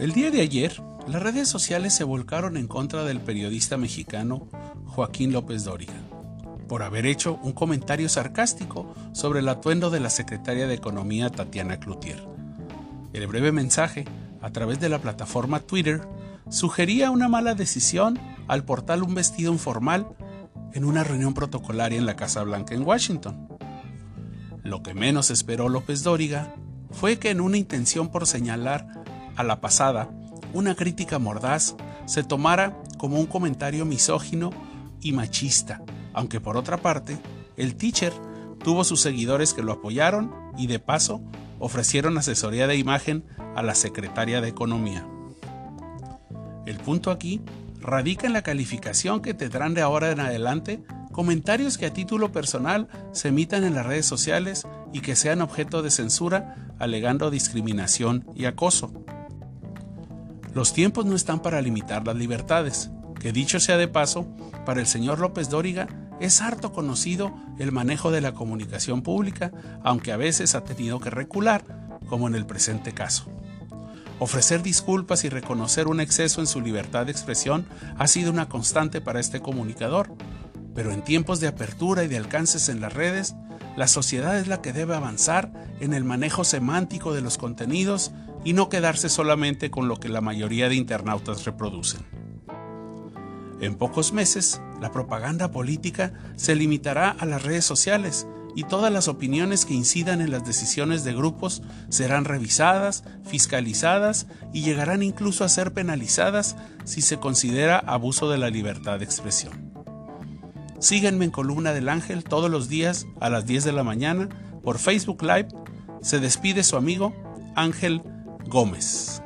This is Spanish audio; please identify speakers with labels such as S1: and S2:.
S1: El día de ayer, las redes sociales se volcaron en contra del periodista mexicano Joaquín López Dóriga por haber hecho un comentario sarcástico sobre el atuendo de la secretaria de Economía Tatiana Cloutier. El breve mensaje, a través de la plataforma Twitter, sugería una mala decisión al portal un vestido informal en una reunión protocolaria en la Casa Blanca en Washington. Lo que menos esperó López Dóriga fue que en una intención por señalar a la pasada una crítica mordaz se tomara como un comentario misógino y machista aunque por otra parte, el teacher tuvo sus seguidores que lo apoyaron y de paso ofrecieron asesoría de imagen a la secretaria de Economía. El punto aquí radica en la calificación que tendrán de ahora en adelante comentarios que a título personal se emitan en las redes sociales y que sean objeto de censura alegando discriminación y acoso. Los tiempos no están para limitar las libertades, que dicho sea de paso, para el señor López Dóriga es harto conocido el manejo de la comunicación pública, aunque a veces ha tenido que recular, como en el presente caso. Ofrecer disculpas y reconocer un exceso en su libertad de expresión ha sido una constante para este comunicador, pero en tiempos de apertura y de alcances en las redes, la sociedad es la que debe avanzar en el manejo semántico de los contenidos y no quedarse solamente con lo que la mayoría de internautas reproducen. En pocos meses, la propaganda política se limitará a las redes sociales y todas las opiniones que incidan en las decisiones de grupos serán revisadas, fiscalizadas y llegarán incluso a ser penalizadas si se considera abuso de la libertad de expresión. Síguenme en Columna del Ángel todos los días a las 10 de la mañana por Facebook Live. Se despide su amigo Ángel Gómez.